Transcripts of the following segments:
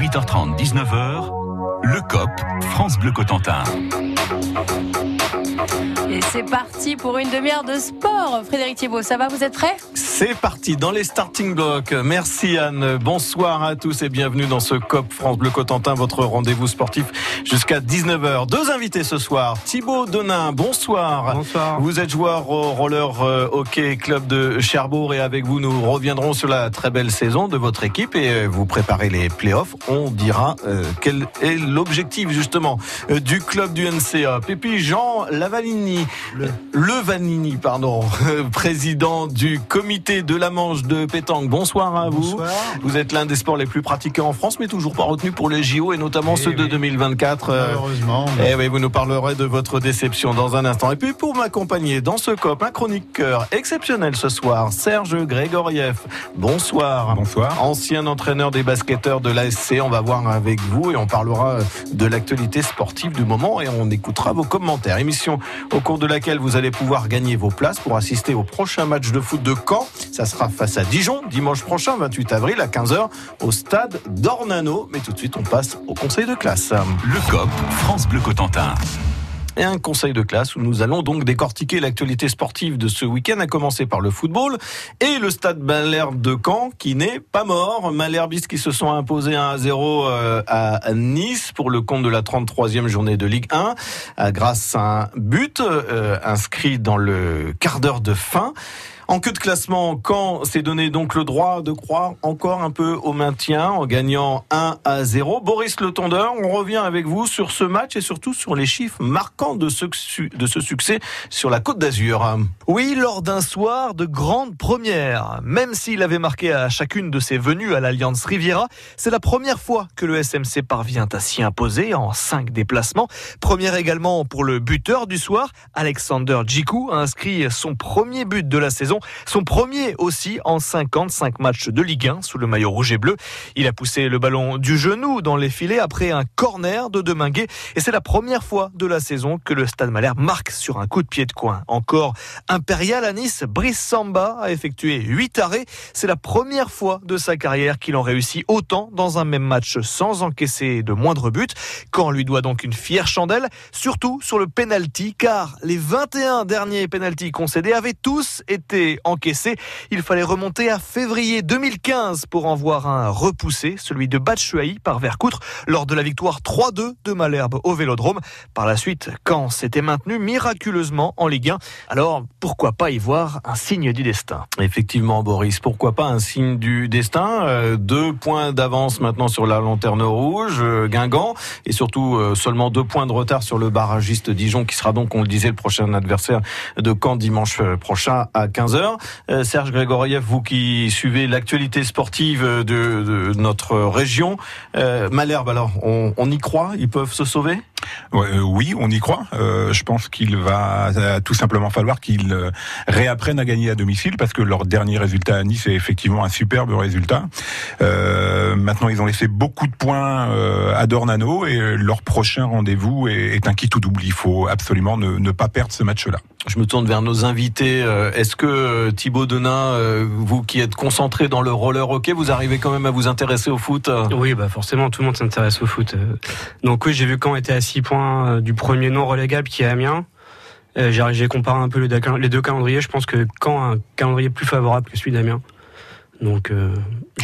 18h30, 19h, le COP, France Bleu Cotentin. Et c'est parti pour une demi-heure de sport. Frédéric Thiebaud, ça va Vous êtes prêts? C'est parti dans les starting blocks. Merci Anne. Bonsoir à tous et bienvenue dans ce COP France Bleu Cotentin, votre rendez-vous sportif jusqu'à 19h. Deux invités ce soir. Thibaut Donin, bonsoir. Bonsoir. Vous êtes joueur au roller euh, hockey club de Cherbourg et avec vous nous reviendrons sur la très belle saison de votre équipe et euh, vous préparez les playoffs. On dira euh, quel est l'objectif justement du club du NCA. Et puis Jean Lavalini, le, Vanini, pardon, président du comité de la Manche de pétanque. Bonsoir à vous. Bonsoir. Vous êtes l'un des sports les plus pratiqués en France, mais toujours pas retenu pour les JO et notamment Eh ceux de oui. 2024. euh, Malheureusement. eh oui, vous nous parlerez de votre déception dans un instant. Et puis pour m'accompagner dans ce COP, un chroniqueur exceptionnel ce soir, Serge Grégoriev. Bonsoir. Bonsoir. Ancien entraîneur des basketteurs de l'ASC, on va voir avec vous et on parlera de l'actualité sportive du moment et on écoutera vos commentaires. Émission au cours de laquelle vous allez pouvoir gagner vos places pour assister au prochain match de foot de Caen. Ça sera face à Dijon dimanche prochain, 28 avril à 15h au stade d'Ornano. Mais tout de suite, on passe au conseil de classe. Le COP, France Bleu Cotentin. et un conseil de classe où nous allons donc décortiquer l'actualité sportive de ce week-end, à commencer par le football et le stade Malherbe de Caen qui n'est pas mort. Malherbistes qui se sont imposés 1 à 0 euh, à Nice pour le compte de la 33e journée de Ligue 1 euh, grâce à un but euh, inscrit dans le quart d'heure de fin. En queue de classement, Caen s'est donné donc le droit de croire encore un peu au maintien en gagnant 1 à 0. Boris Le Tondeur, on revient avec vous sur ce match et surtout sur les chiffres marquants de ce, de ce succès sur la Côte d'Azur. Oui, lors d'un soir de grande première. Même s'il avait marqué à chacune de ses venues à l'Alliance Riviera, c'est la première fois que le SMC parvient à s'y imposer en cinq déplacements. Première également pour le buteur du soir, Alexander Djikou a inscrit son premier but de la saison, son premier aussi en 55 matchs de Ligue 1 sous le maillot rouge et bleu. Il a poussé le ballon du genou dans les filets après un corner de Deminguet et c'est la première fois de la saison que le Stade Malherbe marque sur un coup de pied de coin. Encore impérial à Nice, Brice Samba a effectué 8 arrêts. C'est la première fois de sa carrière qu'il en réussit autant dans un même match sans encaisser de moindre but. Quand lui doit donc une fière chandelle, surtout sur le penalty, car les 21 derniers penalties concédés avaient tous été encaissés. Il fallait remonter à février 2015 pour en voir un repoussé, celui de Batshuayi par Vercoutre, lors de la victoire 3-2 de Malherbe au Vélodrome. Par la suite, Caen s'était maintenu miraculeusement en Ligue 1. Alors, pourquoi pas y voir un signe du destin? Effectivement, Boris, pourquoi pas un signe du destin? Euh, Deux points d'avance maintenant sur la lanterne rouge, euh, Guingamp, et surtout euh, seulement deux points de retard sur le barragiste Dijon, qui sera donc, on le disait, le prochain adversaire de Caen dimanche prochain à 15h. Euh, Serge Grégoriev, vous qui suivez l'actualité sportive de, de notre région, euh, Malherbe, alors, on, on y croit? Ils peuvent se sauver? Ouais, euh, oui, on y croit. Euh, je pense qu'il va euh, tout simplement falloir qu'ils réapprennent à gagner à domicile parce que leur dernier résultat à Nice est effectivement un superbe résultat. Maintenant, ils ont laissé beaucoup de points à Dornano et leur prochain rendez-vous est, est un qui tout double. Il faut absolument ne, ne pas perdre ce match-là. Je me tourne vers nos invités. Est-ce que euh, Thibaut Denain, euh, vous qui êtes concentré dans le roller hockey, vous arrivez quand même à vous intéresser au foot euh? Oui, bah forcément, tout le monde s'intéresse au foot. Donc oui, j'ai vu quand était à 6 points du premier non relégable qui est Amiens. J'ai comparé un peu les deux calendriers. Je pense que quand un calendrier plus favorable que celui d'Amiens. Donc euh,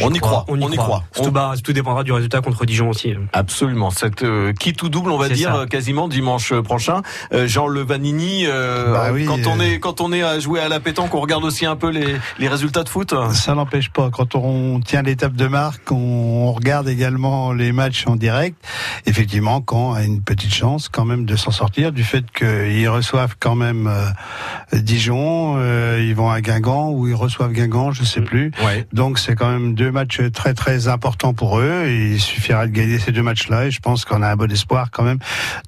On y croit, on y croit. Tout, bah, tout dépendra du résultat contre Dijon aussi. Absolument. Cette euh, qui tout double, on va dire ça. euh, quasiment dimanche prochain. Euh, Jean Levanini, euh, Bah oui, quand on euh. est quand on est à jouer à la pétanque, on regarde aussi un peu les, les résultats de foot. Ça n'empêche pas. Quand on tient l'étape de marque, on regarde également les matchs en direct. Effectivement, quand a une petite chance quand même de s'en sortir du fait qu'ils reçoivent quand même euh, Dijon, euh, ils vont à Guingamp ou ils reçoivent Guingamp, je sais plus. Ouais. Donc c'est quand même deux matchs très très importants pour eux. Et il suffira de gagner ces deux matchs-là et je pense qu'on a un bon espoir quand même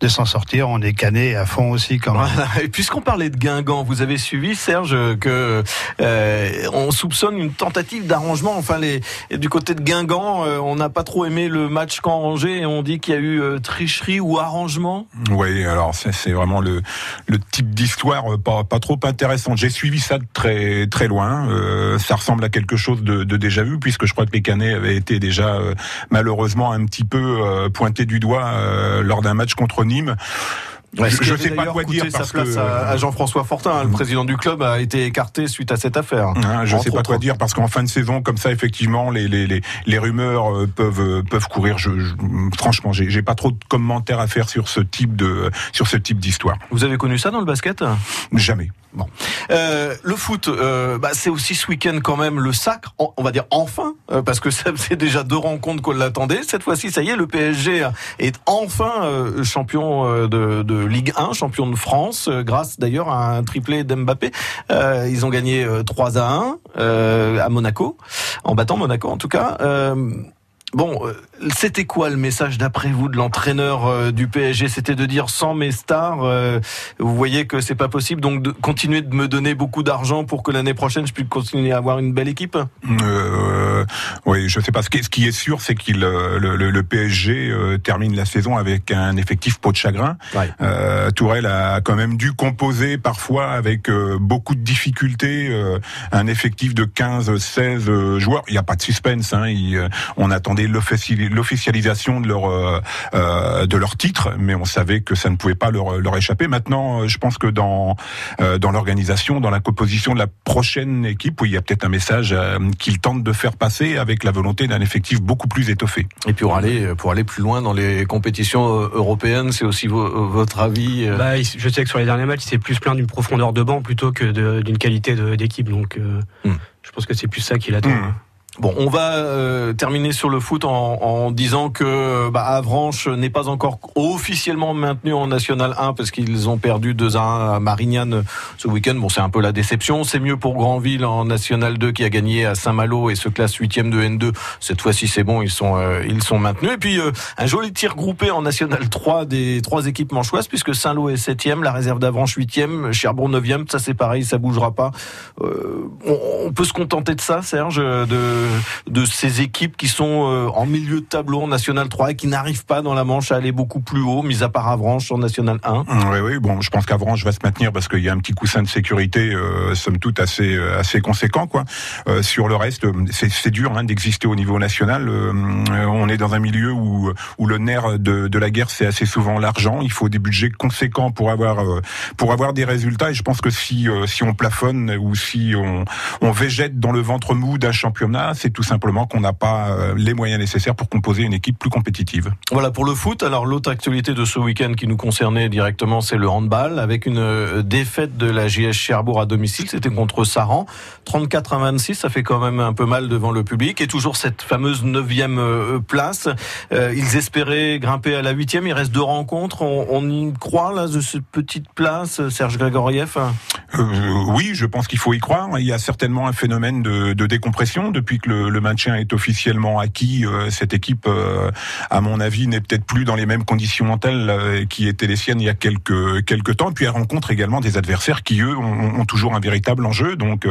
de s'en sortir. On est cané à fond aussi quand même. Voilà. Et puisqu'on parlait de Guingamp, vous avez suivi Serge que euh, on soupçonne une tentative d'arrangement. Enfin, les du côté de Guingamp, euh, on n'a pas trop aimé le match qu'en Angers et on dit qu'il y a eu euh, tricherie ou arrangement. Oui, alors c'est vraiment le, le type d'histoire pas, pas trop intéressante. J'ai suivi ça de très très loin. Euh, ça ressemble à quelque chose de de, de déjà vu, puisque je crois que les Canets avaient été déjà euh, malheureusement un petit peu euh, pointés du doigt euh, lors d'un match contre Nîmes. Ouais, je avait sais pas quoi dire parce sa place que à, Jean-François Fortin, hein, le président du club, a été écarté suite à cette affaire. Hein, je Entre sais pas autres. quoi dire parce qu'en fin de saison comme ça effectivement les les les, les rumeurs euh, peuvent peuvent courir. Je, je- franchement j'ai j'ai pas trop de commentaires à faire sur ce type de sur ce type d'histoire. Vous avez connu ça dans le basket? Jamais. Euh, le foot, euh, bah, c'est aussi ce week-end quand même le sacre, on va dire enfin, euh, parce que faisait déjà deux rencontres qu'on l'attendait. Cette fois-ci, ça y est, le PSG est enfin euh, champion euh, de, de Ligue 1, champion de France, euh, grâce d'ailleurs à un triplé d'Mbappé. Ils ont gagné euh, 3 à 1 euh, à Monaco, en battant Monaco en tout cas. Bon, euh, c'était quoi le message d'après vous de l'entraîneur euh, du PSG C'était de dire sans mes stars, euh, vous voyez que c'est pas possible, donc de continuer de me donner beaucoup d'argent pour que l'année prochaine je puisse continuer à avoir une belle équipe? Euh, oui, je sais pas. Ce qui est, ce qui est sûr, c'est qu'il le, le- le PSG termine la saison avec un effectif pot de chagrin. Ouais. Euh, Tourelle a quand même dû composer parfois avec beaucoup de difficultés un effectif de 15-16 euh, joueurs. Il n'y a pas de suspense. Hein. Il, on attendait l'offici- l'officialisation de leur euh, euh, de leur titre, mais on savait que ça ne pouvait pas leur, leur échapper. Maintenant, euh, je pense que dans euh, dans l'organisation, dans la composition de la prochaine équipe, oui, il y a peut-être un message euh, qu'ils tentent de faire passer avec la volonté d'un effectif beaucoup plus étoffé. Et puis pour aller pour aller plus loin dans les compétitions européennes, c'est aussi vo- votre avis. euh, Bah, je sais que sur les derniers matchs, il s'est plus plaint d'une profondeur de banc plutôt que d'une qualité d'équipe. Donc, euh, Hmm. je pense que c'est plus ça qu'il attend. Hmm. Bon, on va euh, terminer sur le foot en, en disant que bah, Avranches n'est pas encore officiellement maintenu en National 1 parce qu'ils ont perdu 2 à 1 à Marignane ce week-end. Bon, c'est un peu la déception. C'est mieux pour Granville en National 2 qui a gagné à Saint-Malo et se classe 8 de N2. Cette fois-ci, c'est bon, ils sont euh, ils sont maintenus. Et puis euh, un joli tir groupé en National 3 des trois équipes manchoises puisque Saint-Lô est 7 la réserve d'Avranches 8 Cherbourg 9 Ça c'est pareil, ça bougera pas. Euh, on, on peut se contenter de ça, Serge, de de ces équipes qui sont euh, en milieu de tableau en National 3 et qui n'arrivent pas dans la Manche à aller beaucoup plus haut, mis à part Avranches en National 1. Oui, oui. Bon, je pense qu'Avranches va se maintenir parce qu'il y a un petit coussin de sécurité, euh, somme toute assez euh, assez conséquent, quoi. Euh, sur le reste, euh, c'est dur hein, d'exister au niveau national. Euh, euh, on est dans un milieu où où le nerf de, de la guerre, c'est assez souvent l'argent. Il faut des budgets conséquents pour avoir euh, pour avoir des résultats. Et je pense que si euh, si on plafonne ou si on on végète dans le ventre mou d'un championnat, c'est tout simplement qu'on n'a pas euh, les moyens nécessaires pour composer une équipe plus compétitive. Voilà pour le foot. Alors l'autre actualité de ce week-end qui nous concernait directement, c'est le handball avec une euh, défaite de la JS Cherbourg à domicile. C'était contre Saran, 34 à 26. Ça fait quand même un peu mal devant le public et toujours cette fameuse neuvième euh, place. Ils espéraient grimper à la huitième. Il reste deux rencontres. On, on y croit là de cette petite place, Serge Grégoriev? Euh, oui, je pense qu'il faut y croire. Il y a certainement un phénomène de, de décompression depuis que le, le maintien est officiellement acquis. euh, cette équipe, euh, à mon avis, n'est peut-être plus dans les mêmes conditions mentales euh, qui étaient les siennes il y a quelques quelques temps. Puis elle rencontre également des adversaires qui eux ont, toujours un véritable enjeu. Donc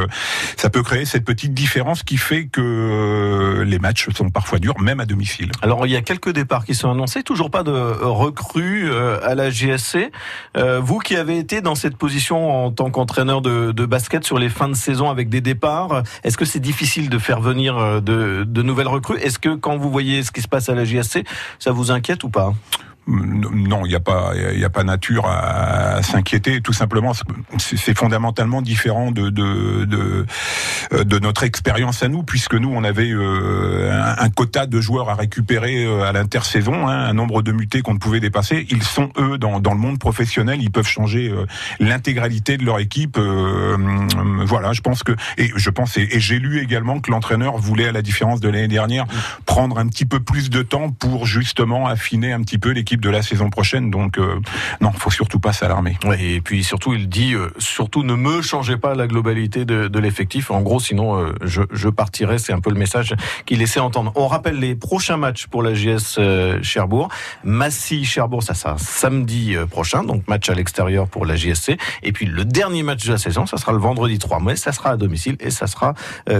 ça peut créer cette petite différence qui fait que les matchs sont parfois durs, même à domicile. Alors il y a quelques départs qui sont annoncés, toujours pas de recrues à la GSC. Vous qui avez été dans cette position en tant qu'entraîneur de basket sur les fins de saison avec des départs, est-ce que c'est difficile de faire venir euh, de, de nouvelles recrues. Est-ce que quand vous voyez ce qui se passe à la GSC, ça vous inquiète ou pas? Non, il n'y a pas, a pas nature à, s'inquiéter. Tout simplement, c'est fondamentalement différent de de de, euh, de notre expérience à nous, puisque nous, on avait euh, un, quota de joueurs à récupérer euh, à l'intersaison, hein, un nombre de mutés qu'on ne pouvait dépasser. Ils sont eux dans dans le monde professionnel, ils peuvent changer euh, l'intégralité de leur équipe. euh, voilà, je pense que et je pense et j'ai lu également que l'entraîneur voulait, à la différence de l'année dernière, prendre un petit peu plus de temps pour justement affiner un petit peu l'équipe de la saison prochaine. Donc euh, non, faut surtout pas s'alarmer. Ouais, Et puis surtout, il dit euh, surtout ne me changez pas la globalité de, de l'effectif. En gros, sinon euh, je, je partirai. C'est un peu le message qu'il laissait entendre. On rappelle les prochains matchs pour la JS euh, Cherbourg. Massy Cherbourg, ça sera samedi prochain, donc match à l'extérieur pour la JSC. Et puis le dernier match de la saison, ça sera le vendredi 3 mai. Ça sera à domicile et ça sera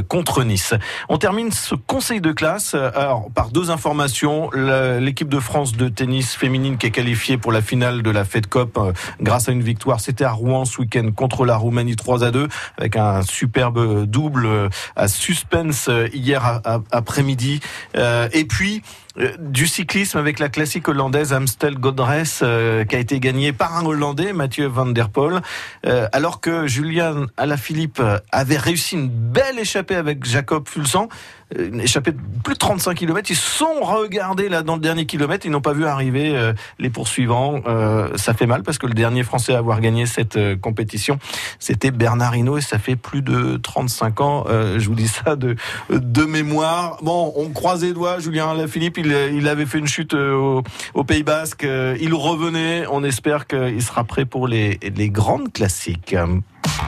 contre Nice. On termine ce conseil de classe alors par deux informations. L'équipe de France de tennis féminine qui est qualifiée pour la finale de la Fed Cup euh, grâce à une victoire. C'était à Rouen ce week-end contre la Roumanie 3 à 2 avec un superbe double euh, à suspense euh, hier après-midi. et puis du cyclisme avec la classique hollandaise Amstel Godres euh, qui a été gagnée par un Hollandais, Mathieu Van Der Poel, alors que Julian Alaphilippe avait réussi une belle échappée avec Jacob Fulsan une échappée de plus de 35 km. Ils sont regardés là dans le dernier kilomètre. Ils n'ont pas vu arriver les poursuivants. ça fait mal parce que le dernier Français à avoir gagné cette compétition, c'était Bernard Hinault et ça fait plus de 35 ans. je vous dis ça de, de mémoire. Bon, on croise les doigts. Julien Alaphilippe, il il, avait fait une chute euh, au, Pays Basque. Euh, il revenait. On espère qu'il sera prêt pour les, les grandes classiques.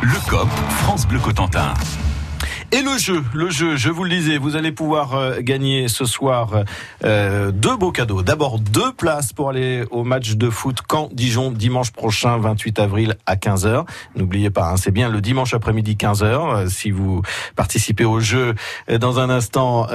Le COP, France Bleu Cotentin. Et le jeu, le jeu, je vous le disais, vous allez pouvoir euh, gagner ce soir euh, deux beaux cadeaux. D'abord deux places pour aller au match de foot Caen Dijon dimanche prochain 28 avril à 15h. N'oubliez pas, hein, c'est bien le dimanche après-midi 15h. Euh, si vous participez au jeu dans un instant,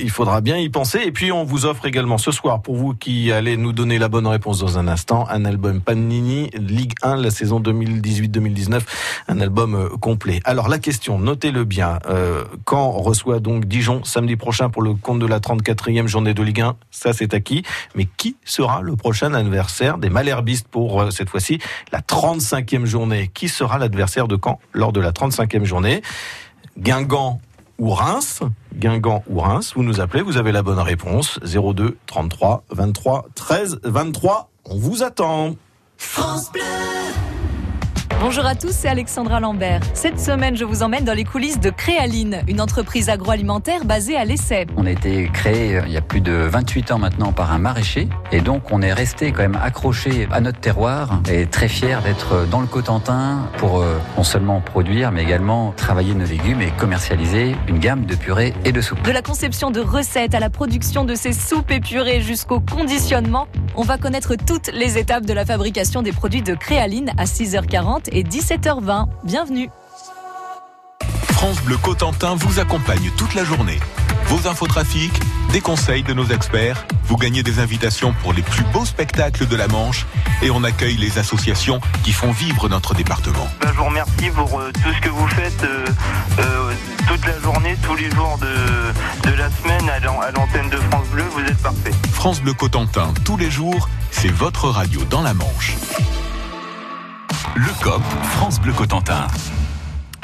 il faudra bien y penser. Et puis on vous offre également ce soir pour vous qui allez nous donner la bonne réponse dans un instant, un album Panini Ligue 1 la saison 2018-2019, un album complet. Alors la question, notez-le bien. Euh, Caen reçoit donc Dijon samedi prochain pour le compte de la 34e journée de Ligue 1. Ça, c'est acquis. Mais qui sera le prochain adversaire des Malherbistes pour euh, cette fois-ci la 35e journée? Qui sera l'adversaire de Caen lors de la 35e journée? Guingamp ou Reims? Guingamp ou Reims Vous nous appelez, vous avez la bonne réponse. 02 33 23 13 23. On vous attend. France Bleu Bonjour à tous, c'est Alexandra Lambert. Cette semaine, je vous emmène dans les coulisses de Créaline, une entreprise agroalimentaire basée à l'essai. On a été créé euh, il y a plus de 28 ans maintenant par un maraîcher et donc on est resté quand même accroché à notre terroir et très fier d'être dans le Cotentin pour euh, non seulement produire mais également travailler nos légumes et commercialiser une gamme de purées et de soupes. De la conception de recettes à la production de ces soupes et purées jusqu'au conditionnement, on va connaître toutes les étapes de la fabrication des produits de Créaline à 6h40 et 17h20. Bienvenue. France Bleu Cotentin vous accompagne toute la journée. Vos infotrafics, des conseils de nos experts, vous gagnez des invitations pour les plus beaux spectacles de la Manche et on accueille les associations qui font vivre notre département. Ben, je vous remercie pour euh, tout ce que vous faites euh, euh, toute la journée, tous les jours de, de la semaine à l'antenne de France Bleu, vous êtes parfait. France Bleu Cotentin, tous les jours, c'est votre radio dans la Manche. Le COP, France Bleu Cotentin.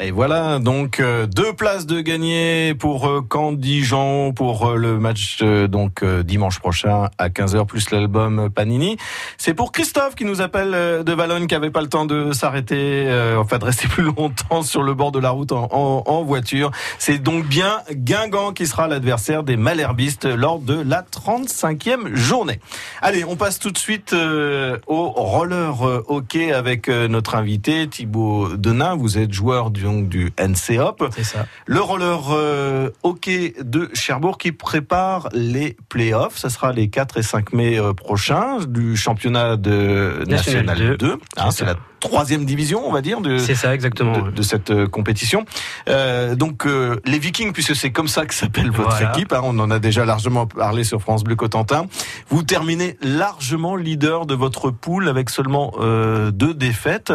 Et voilà, donc euh, deux places de gagner pour euh, Caen-Dijon pour euh, le match donc dimanche prochain à 15h plus l'album Panini. C'est pour Christophe qui nous appelle de Valognes qui avait pas le temps de s'arrêter, enfin de rester plus longtemps sur le bord de la route en, en voiture. C'est donc bien Guingamp qui sera l'adversaire des Malherbistes lors de la 35e journée. Allez, on passe tout de suite au roller hockey avec notre invité Thibaut Denain. Vous êtes joueur du du NCOP. Ça. Le roller euh, hockey de Cherbourg qui prépare les playoffs. Ce sera les 4 et 5 mai euh, prochains du championnat de National, 2. Hein, c'est la troisième division, on va dire, de, c'est ça exactement, de, cette euh, compétition. Euh, donc euh, les Vikings, puisque c'est comme ça que s'appelle votre équipe, hein, on en a déjà largement parlé sur France Bleu Cotentin. Vous terminez largement leader de votre poule avec seulement deux défaites.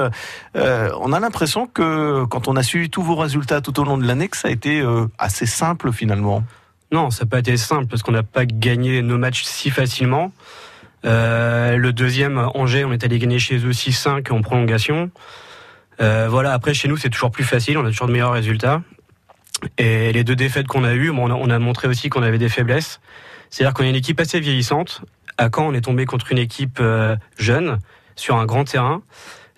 on a l'impression que quand on a suivi tous vos résultats tout au long de l'année, que ça a été assez simple finalement. Non, ça n'a pas été simple parce qu'on n'a pas gagné nos matchs si facilement. Euh, le deuxième, Angers, on est allé gagner chez eux 6-5 en prolongation. Euh, voilà, après chez nous c'est toujours plus facile, on a toujours de meilleurs résultats. Et les deux défaites qu'on a eues, on a montré aussi qu'on avait des faiblesses. C'est-à-dire qu'on est une équipe assez vieillissante. À Caen, on est tombé contre une équipe euh, jeune sur un grand terrain.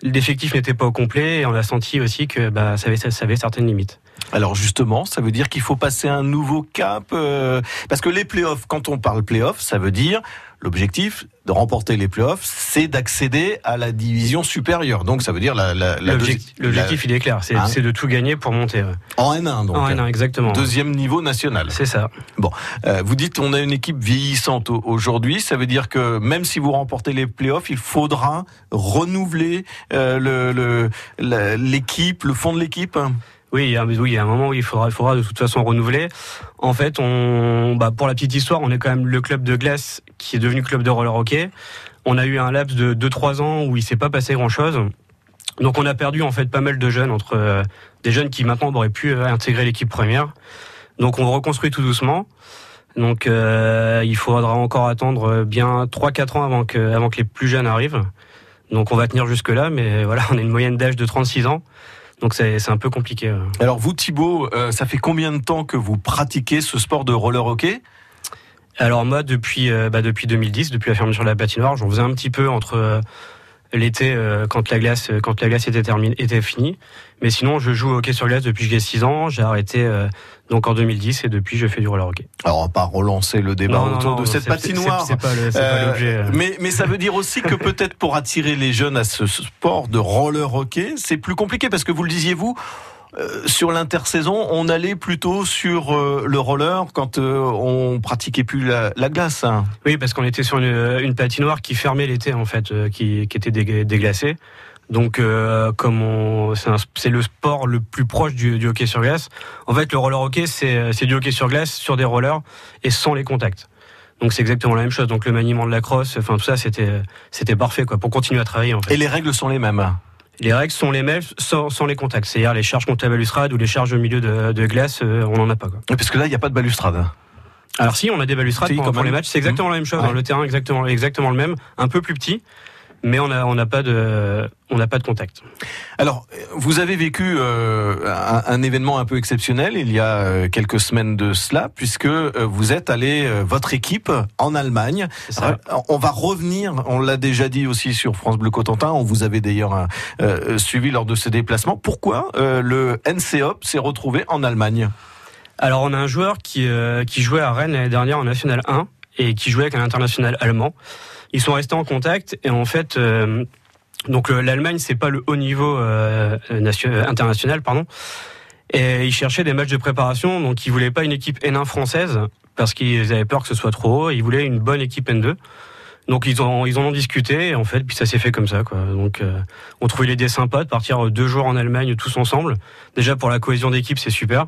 L'effectif n'était pas au complet et on a senti aussi que bah, ça, avait, certaines limites. Alors justement, ça veut dire qu'il faut passer un nouveau cap euh, parce que les playoffs, quand on parle playoffs, ça veut dire l'objectif de remporter les playoffs, c'est d'accéder à la division supérieure. Donc ça veut dire la, la, l'objectif, il est clair, c'est, hein de tout gagner pour monter. En N1 donc. En N1 exactement. Deuxième niveau national. C'est ça. Bon, euh, vous dites on a une équipe vieillissante aujourd'hui, ça veut dire que même si vous remportez les playoffs, il faudra renouveler euh, le, le l'équipe, le fond de l'équipe. Oui, y a, oui, il y a un moment où il faudra, il faudra de toute façon renouveler. En fait, on, bah, pour la petite histoire, on est quand même le club de glace qui est devenu club de roller hockey. On a eu un laps de 2-3 ans où il s'est pas passé grand chose. Donc on a perdu en fait pas mal de jeunes entre euh, des jeunes qui maintenant auraient pu euh, intégrer l'équipe première. Donc on reconstruit tout doucement. Donc euh, il faudra encore attendre bien 3-4 ans avant que, avant que les plus jeunes arrivent. Donc on va tenir jusque là, mais voilà, on a une moyenne d'âge de 36 ans. Donc c'est un peu compliqué. Alors vous Thibaut, ça fait combien de temps que vous pratiquez ce sport de roller hockey? Alors moi depuis euh, bah, depuis 2010, depuis la fermeture de la patinoire, j'en faisais un petit peu entre euh, l'été euh, quand la glace euh, quand la glace était terminée était finie. Mais sinon je joue au hockey sur glace depuis que j'ai 6 ans. J'ai arrêté euh, donc en 2010 et depuis je fais du roller hockey. Alors on va pas relancer le débat Non, autour non, de cette patinoire. c'est- c'est pas le- c'est pas l'objet, mais, mais ça veut dire aussi que peut-être pour attirer les jeunes à ce sport de roller hockey, c'est plus compliqué parce que vous le disiez vous, sur l'intersaison, on allait plutôt sur euh, le roller quand euh, on pratiquait plus la, la glace. hein. Oui, parce qu'on était sur une, une patinoire qui fermait l'été en fait, euh, qui, qui était dég- déglacée. Donc, euh, comme on, c'est, le sport le plus proche du, du hockey sur glace. En fait, le roller hockey, c'est, c'est du hockey sur glace sur des rollers et sans les contacts. Donc, c'est exactement la même chose. Donc, le maniement de la crosse, enfin tout ça, c'était, c'était parfait quoi pour continuer à travailler. En fait. Et les règles sont les mêmes. Les règles sont les mêmes sans, sans les contacts. C'est-à-dire les charges contre la balustrade ou les charges au milieu de, de glace, euh, on n'en a pas quoi. Parce que là, il n'y a pas de balustrade. Alors si, on a des balustrades Si, quand les matchs, c'est exactement la même chose. Ouais. hein, le terrain exactement exactement le même, un peu plus petit, mais on n'a pas de on n'a pas de contact. Alors, vous avez vécu euh, un, un événement un peu exceptionnel il y a euh, quelques semaines de cela, puisque euh, vous êtes allé, votre équipe, en Allemagne. Ça. On va revenir, on l'a déjà dit aussi sur France Bleu Cotentin, on vous avait d'ailleurs euh, suivi lors de ce déplacement. Pourquoi euh, le NCOP s'est retrouvé en Allemagne? Alors on a un joueur qui qui jouait à Rennes l'année dernière en National 1 et qui jouait avec un international allemand. Ils sont restés en contact et en fait euh, donc le- l'Allemagne c'est pas le haut niveau euh, nation- euh, international pardon. Et ils cherchaient des matchs de préparation donc ils voulaient pas une équipe N1 française parce qu'ils avaient peur que ce soit trop haut, ils voulaient une bonne équipe N2. Donc ils ont ils en ont discuté et en fait puis ça s'est fait comme ça. Donc euh, on trouvait l'idée sympa de partir deux jours en Allemagne tous ensemble. Déjà pour la cohésion d'équipe c'est super.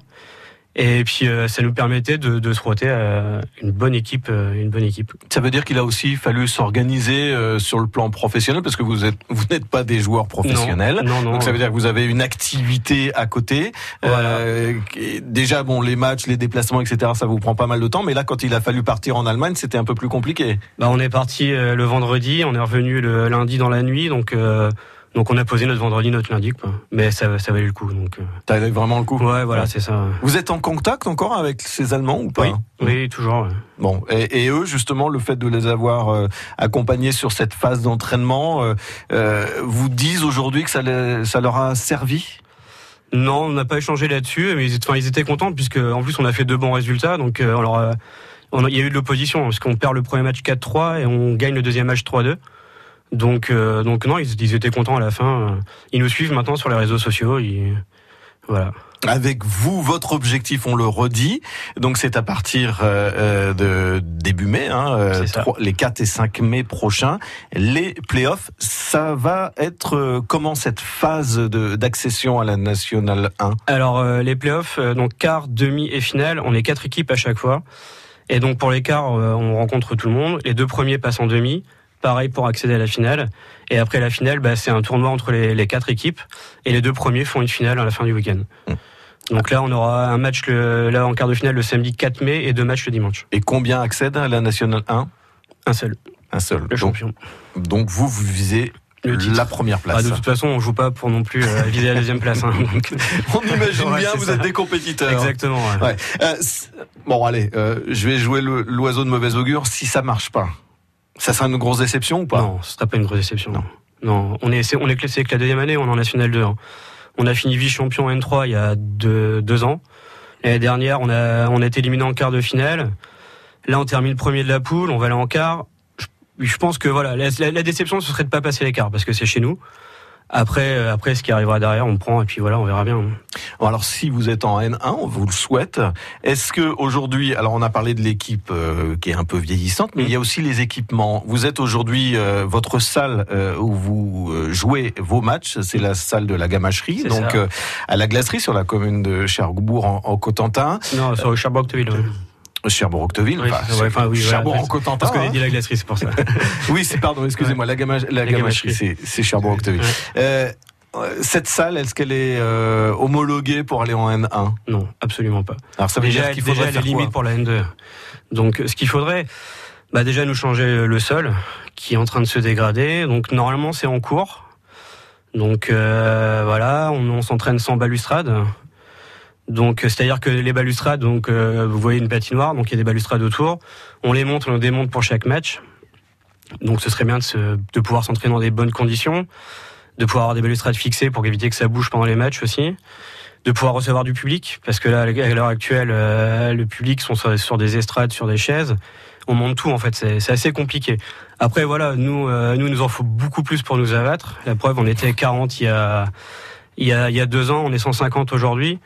Et puis euh, ça nous permettait de, de se frotter à une bonne équipe, euh, une bonne équipe. Ça veut dire qu'il a aussi fallu s'organiser euh, sur le plan professionnel, parce que vous êtes, vous n'êtes pas des joueurs professionnels. Non, non. Donc ça veut dire que vous avez une activité à côté. Euh, qui- déjà, bon, les matchs, les déplacements, etc., ça vous prend pas mal de temps. Mais là, quand il a fallu partir en Allemagne, c'était un peu plus compliqué. Bah, on est parti euh, le vendredi, on est revenu le lundi dans la nuit, donc euh, donc on a posé notre vendredi, notre lundi, quoi. Mais ça, ça valait le coup. Donc euh, T'as vraiment le coup. ouais, voilà, c'est ça. Vous êtes en contact encore avec ces Allemands ou pas? Oui, oui, toujours. ouais. Bon, et, et eux, justement, le fait de les avoir euh, accompagnés sur cette phase d'entraînement, euh, euh, vous disent aujourd'hui que ça, les- ça leur a servi? Non, on n'a pas échangé là-dessus, mais ils étaient, enfin, ils étaient contents puisque en plus on a fait deux bons résultats, donc euh, on leur a- on a- il y a eu de l'opposition parce qu'on perd le premier match 4-3 et on gagne le deuxième match 3-2. Donc, euh, donc non, ils, ils étaient contents à la fin. Ils nous suivent maintenant sur les réseaux sociaux. Ils, voilà. Avec vous, votre objectif, on le redit, donc c'est à partir euh, euh, de début mai, hein, les 4 et 5 mai prochains, les playoffs. Ça va être euh, comment cette phase d'accession à la Nationale 1 Alors euh, les playoffs, donc quart, demi et finale, on est quatre équipes à chaque fois. Et donc pour les quarts, on rencontre tout le monde. Les deux premiers passent en demi. Pareil pour accéder à la finale. Et après la finale, bah, c'est un tournoi entre les, les quatre équipes. Et les deux premiers font une finale à la fin du week-end. Donc là, on aura un match le, là en quart de finale le samedi 4 mai et deux matchs le dimanche. Et combien accèdent à la Nationale 1 Un seul, Un seul. le donc, champion. donc vous, vous visez Le la première Ah, place. de toute façon, on joue pas pour non plus euh, viser la deuxième place. hein. Donc, On imagine bien, vous ça. êtes des compétiteurs. Exactement. ouais. Ouais. Euh, bon, allez, euh, je vais jouer l'oiseau de mauvais augure. Si ça marche pas, ça sera une grosse déception ou pas? Non, ce sera pas une grosse déception. Non. Non, on est, on est classé avec la deuxième année, on est en National 2. hein. On a fini vice-champion N3 il y a deux, deux ans. L'année dernière, on a, on a été éliminé en quart de finale. Là, on termine premier de la poule, on va aller en quart. Je, je pense que voilà, la, la- la déception, ce serait de pas passer les quarts parce que c'est chez nous. Après, euh, après, ce qui arrivera derrière, on prend et puis voilà, on verra bien. Alors, si vous êtes en N1, on vous le souhaite. Est-ce que aujourd'hui, alors on a parlé de l'équipe euh, qui est un peu vieillissante, mais il y a aussi les équipements. Vous êtes aujourd'hui euh, votre salle euh, où vous jouez vos matchs, c'est la salle de la Gamacherie, donc à la glacerie sur la commune de Cherbourg en, en Cotentin, Non, sur le Cherbourg-Octeville. ouais. Cherbourg-Octeville. Oui, enfin, c'est- ouais, enfin, oui, voilà, Cherbourg en parce- qu'on a hein. dit la glacerie, c'est pour ça. Oui, c'est pardon, excusez-moi, la, gama, la, La gamacherie, c'est, c'est Cherbourg-Octeville. Ouais. Euh, cette salle, est-ce qu'elle est euh, homologuée pour aller en N1 Non, absolument pas. Alors ça veut déjà, dire qu'il déjà, faudrait elle faire est limite quoi pour la N2. Donc, ce qu'il faudrait, bah, déjà nous changer le sol, qui est en train de se dégrader. Donc, normalement, c'est en cours. Donc, euh, voilà, on, on s'entraîne sans balustrade. Donc, euh, c'est-à-dire que les balustrades, donc, euh, vous voyez une patinoire, donc il y a des balustrades autour. On les monte, on les démonte pour chaque match. Donc, ce serait bien de, se- de pouvoir s'entraîner dans des bonnes conditions, de pouvoir avoir des balustrades fixées pour éviter que ça bouge pendant les matchs aussi de pouvoir recevoir du public, parce que là, à l'heure actuelle, euh, le public sont sur, des estrades, sur des chaises. On monte tout, en fait, c'est assez compliqué. Après, voilà, nous, euh, nous, nous en faut beaucoup plus pour nous abattre. La preuve, on était 40 il y a, il y a, il y a deux ans, on est 150 aujourd'hui.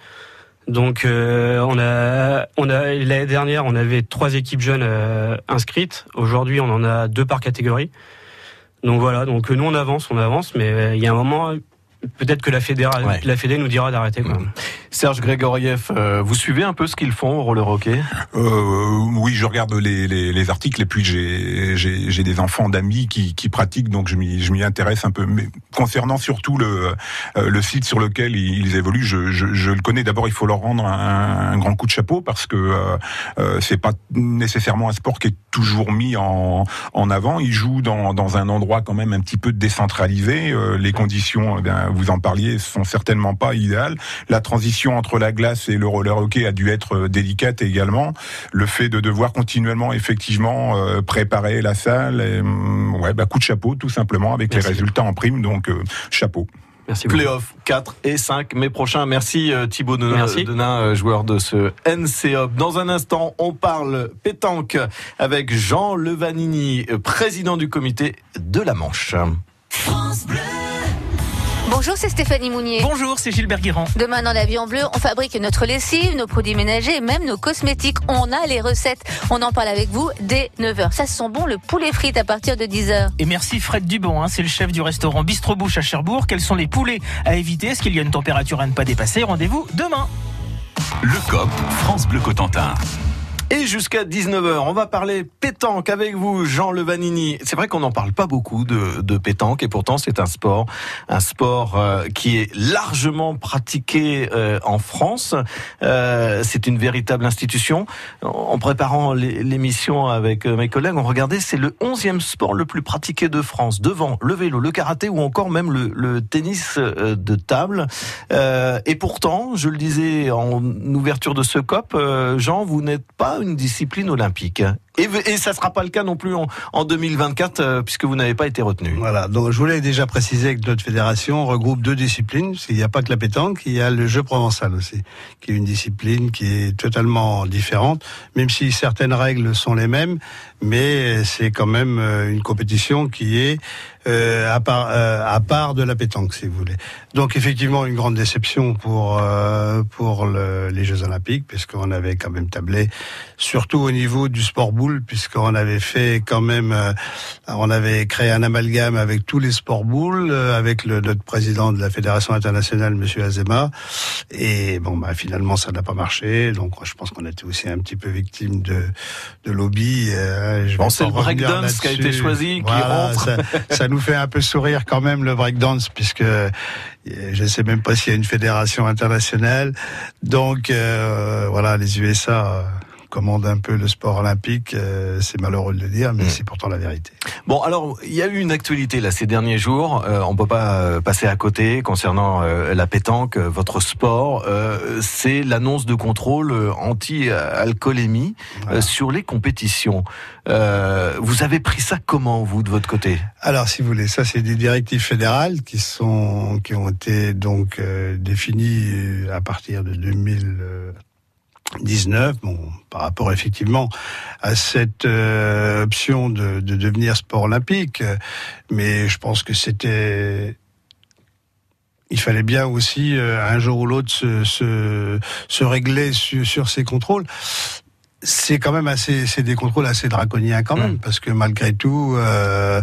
Donc, euh, on a, on a l'année dernière, on avait trois équipes jeunes euh, inscrites. Aujourd'hui, on en a deux par catégorie. Donc voilà, donc nous on avance, on avance, mais euh, il y a un moment, peut-être que la Fédé, Ouais. la Fédé nous dira d'arrêter. Quoi. Serge Grégoriev, euh, vous suivez un peu ce qu'ils font au roller hockey? Euh, oui, je regarde les, les, les articles et puis j'ai j'ai j'ai des enfants d'amis qui, qui pratiquent, donc je m'y je m'y intéresse un peu. Mais concernant surtout le euh, le site sur lequel ils, ils évoluent, je, je, je le connais. D'abord, il faut leur rendre un, un grand coup de chapeau parce que euh, euh, c'est pas nécessairement un sport qui est toujours mis en en avant. Ils jouent dans dans un endroit quand même un petit peu décentralisé. Euh, les conditions, eh bien, vous en parliez, sont certainement pas idéales. La transition entre la glace et le roller hockey a dû être euh, délicate également. Le fait de devoir continuellement, effectivement, euh, préparer la salle, et, hum, ouais, bah, coup de chapeau, tout simplement, avec Merci. les résultats en prime. Donc, euh, chapeau. Merci beaucoup. Playoff 4 et 5 mai prochain. Merci euh, Thibaut Denain, Merci. Denain, joueur de ce NCOP. Dans un instant, on parle pétanque avec Jean Levanini, président du comité de la Manche. Bonjour, c'est Stéphanie Mounier. Bonjour, c'est Gilbert Guirand. Demain dans l'Avion Bleu, on fabrique notre lessive, nos produits ménagers et même nos cosmétiques. On a les recettes. On en parle avec vous dès 9h. Ça sent bon le poulet frites à partir de 10h. Et merci Fred Dubon, hein, c'est le chef du restaurant Bistro Bouche à Cherbourg. Quels sont les poulets à éviter? Est-ce qu'il y a une température à ne pas dépasser? Rendez-vous demain. Le COP, France Bleu Cotentin. Et jusqu'à 19h, on va parler pétanque avec vous, Jean Levanini. C'est vrai qu'on n'en parle pas beaucoup de, de pétanque et pourtant c'est un sport, un sport euh, qui est largement pratiqué euh, en France. Euh, c'est une véritable institution. En préparant l'é- l'émission avec euh, mes collègues, on regardait, c'est le 11e sport le plus pratiqué de France, devant le vélo, le karaté ou encore même le, le tennis euh, de table. Euh, et pourtant, je le disais en ouverture de ce COP, Jean, vous n'êtes pas une discipline olympique. Et, ça sera pas le cas non plus en, en 2024 euh, puisque vous n'avez pas été retenu. Voilà, donc je voulais déjà préciser que notre fédération regroupe deux disciplines, parce qu'il n'y a pas que la pétanque, il y a le jeu provençal aussi, qui est une discipline qui est totalement différente, même si certaines règles sont les mêmes, mais c'est quand même euh, une compétition qui est à, part, euh, à part de la pétanque, si vous voulez. Donc effectivement, une grande déception pour, euh, pour le- les Jeux Olympiques, puisqu'on avait quand même tablé, surtout au niveau du sport boule, puisqu'on avait fait quand même, euh, on avait créé un amalgame avec tous les sports boules, euh, avec le, notre président de la Fédération internationale, Monsieur Azema, et bon, bah finalement ça n'a pas marché, donc je pense qu'on était aussi un petit peu victime de, de lobby. euh, je Bon, c'est le breakdance qui a été choisi, qui rentre. Ça, ça nous fait un peu sourire quand même le breakdance, puisque euh, je ne sais même pas s'il y a une fédération internationale. Donc euh, voilà, les USA commandent un peu le sport olympique. euh, c'est malheureux de le dire, mais Mm. c'est pourtant la vérité. Bon, alors il y a eu une actualité là ces derniers jours. Euh, on peut pas euh, passer à côté concernant euh, la pétanque, votre sport. C'est l'annonce de contrôle anti-alcoolémie Voilà. sur les compétitions. Vous avez pris ça comment vous de votre côté? Alors, si vous voulez, ça, c'est des directives fédérales qui sont qui ont été donc définies à partir de 2019. Bon, par rapport effectivement à cette euh, option de, de devenir sport olympique, Euh, mais je pense que c'était il fallait bien aussi euh, un jour ou l'autre se, se, se régler sur, sur ces contrôles c'est quand même assez, c'est des contrôles assez draconiens quand même, parce que malgré tout, euh,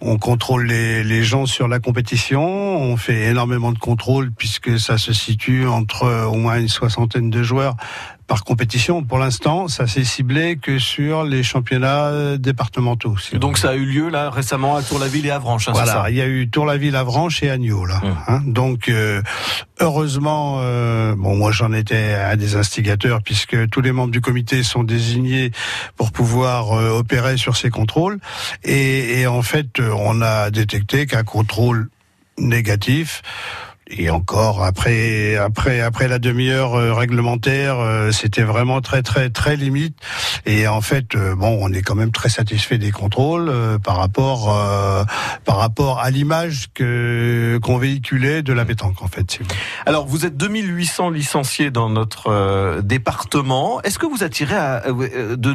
on contrôle les, les gens sur la compétition, on fait énormément de contrôles puisque ça se situe entre au moins une soixantaine de joueurs par compétition. Pour l'instant, ça s'est ciblé que sur les championnats départementaux. si vous Donc ça a eu lieu là récemment à Tour-la-Ville et Avranches. hein, voilà, ça il y a eu Tour-la-Ville, Avranches et Agneau là. Hum. hein. Donc euh, heureusement, euh, bon moi j'en étais un des instigateurs puisque tous les membres du comité sont désignés pour pouvoir euh, opérer sur ces contrôles et, et en fait euh, on a détecté qu'un contrôle négatif et encore après après après la demi-heure euh, réglementaire, euh, c'était vraiment très très très limite. Et en fait, euh, bon, on est quand même très satisfait des contrôles par rapport par rapport à l'image que qu'on véhiculait de la pétanque en fait. si vous voulez. Alors, vous êtes 2800 licenciés dans notre euh, département. Est-ce que vous attirez à, euh, de,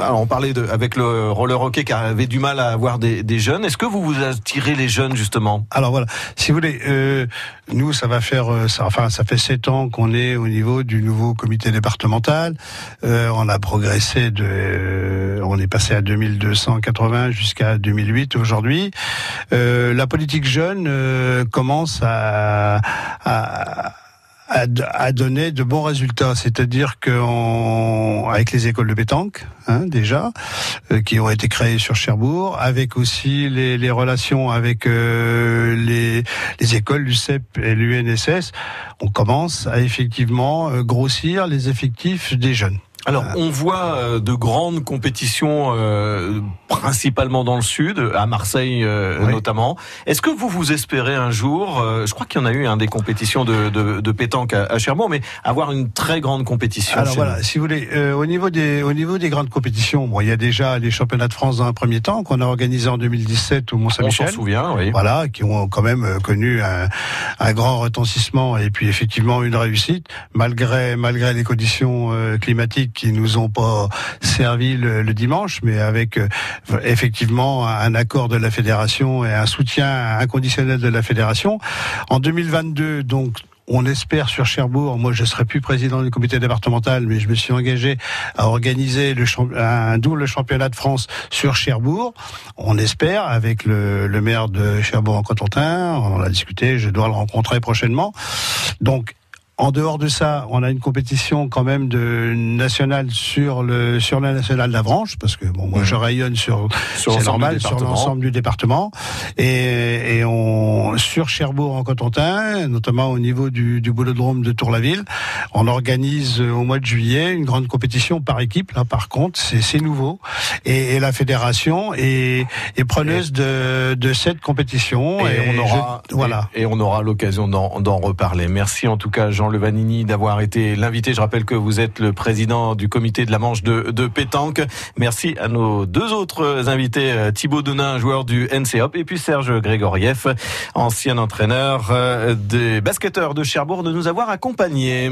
alors on parlait de, avec le roller hockey qui avait du mal à avoir des, des jeunes. Est-ce que vous vous attirez les jeunes justement? Alors voilà, si vous voulez, euh, nous ça va faire, euh, ça, enfin ça fait sept ans qu'on est au niveau du nouveau comité départemental. Euh, on a progressé de, euh, on est passé à 2280 jusqu'à 2008 aujourd'hui. Euh, la politique jeune euh, commence à, à de bons résultats, c'est-à-dire que on- avec les écoles de pétanque hein, déjà euh, qui ont été créées sur Cherbourg, avec aussi les, relations avec les, les écoles l'UCEP et l'UNSS, on commence à effectivement grossir les effectifs des jeunes. Alors, on voit euh, de grandes compétitions, euh, principalement dans le sud, à Marseille euh, Oui. notamment. Est-ce que vous vous espérez un jour, euh, je crois qu'il y en a eu un des compétitions de, de, de pétanque à, à Cherbourg, mais avoir une très grande compétition Alors voilà, nous si vous voulez, euh, au niveau des au niveau des grandes compétitions, bon, il y a déjà les championnats de France dans un premier temps qu'on a organisé en 2017 au Mont On s'en Saint-Michel. souvient, oui. Voilà, qui ont quand même euh, connu un, un grand retentissement et puis effectivement une réussite, malgré malgré les conditions euh, climatiques qui nous ont pas servi le, le dimanche, mais avec euh, effectivement un accord de la fédération et un soutien inconditionnel de la fédération. En 2022, donc on espère sur Cherbourg, moi je serai plus président du comité départemental, mais je me suis engagé à organiser le un double championnat de France sur Cherbourg. On espère avec le, le maire de Cherbourg en Cotentin, on a discuté, je dois le rencontrer prochainement. Donc en dehors de ça, on a une compétition quand même de nationale sur le sur la nationale d'Avranches parce que bon moi je rayonne sur, Sur c'est l'ensemble normal du sur département. l'ensemble du département et, et on sur Cherbourg en Cotentin, notamment au niveau du, du boulodrome de Tour-la-Ville, on organise euh, au mois de juillet une grande compétition par équipe. Là par contre c'est c'est nouveau et, et la fédération est, est preneuse de, de cette compétition Et, on je- aura, voilà. et, et on aura l'occasion d'en d'en reparler. Merci en tout cas Jean Levanini d'avoir été l'invité. Je rappelle que vous êtes le président du comité de la manche de, pétanque. Merci à nos deux autres invités, euh, Thibaut Denain, joueur du NCOP, et puis Serge Grégorieff, ancien entraîneur euh, des basketteurs de Cherbourg, de nous avoir accompagnés.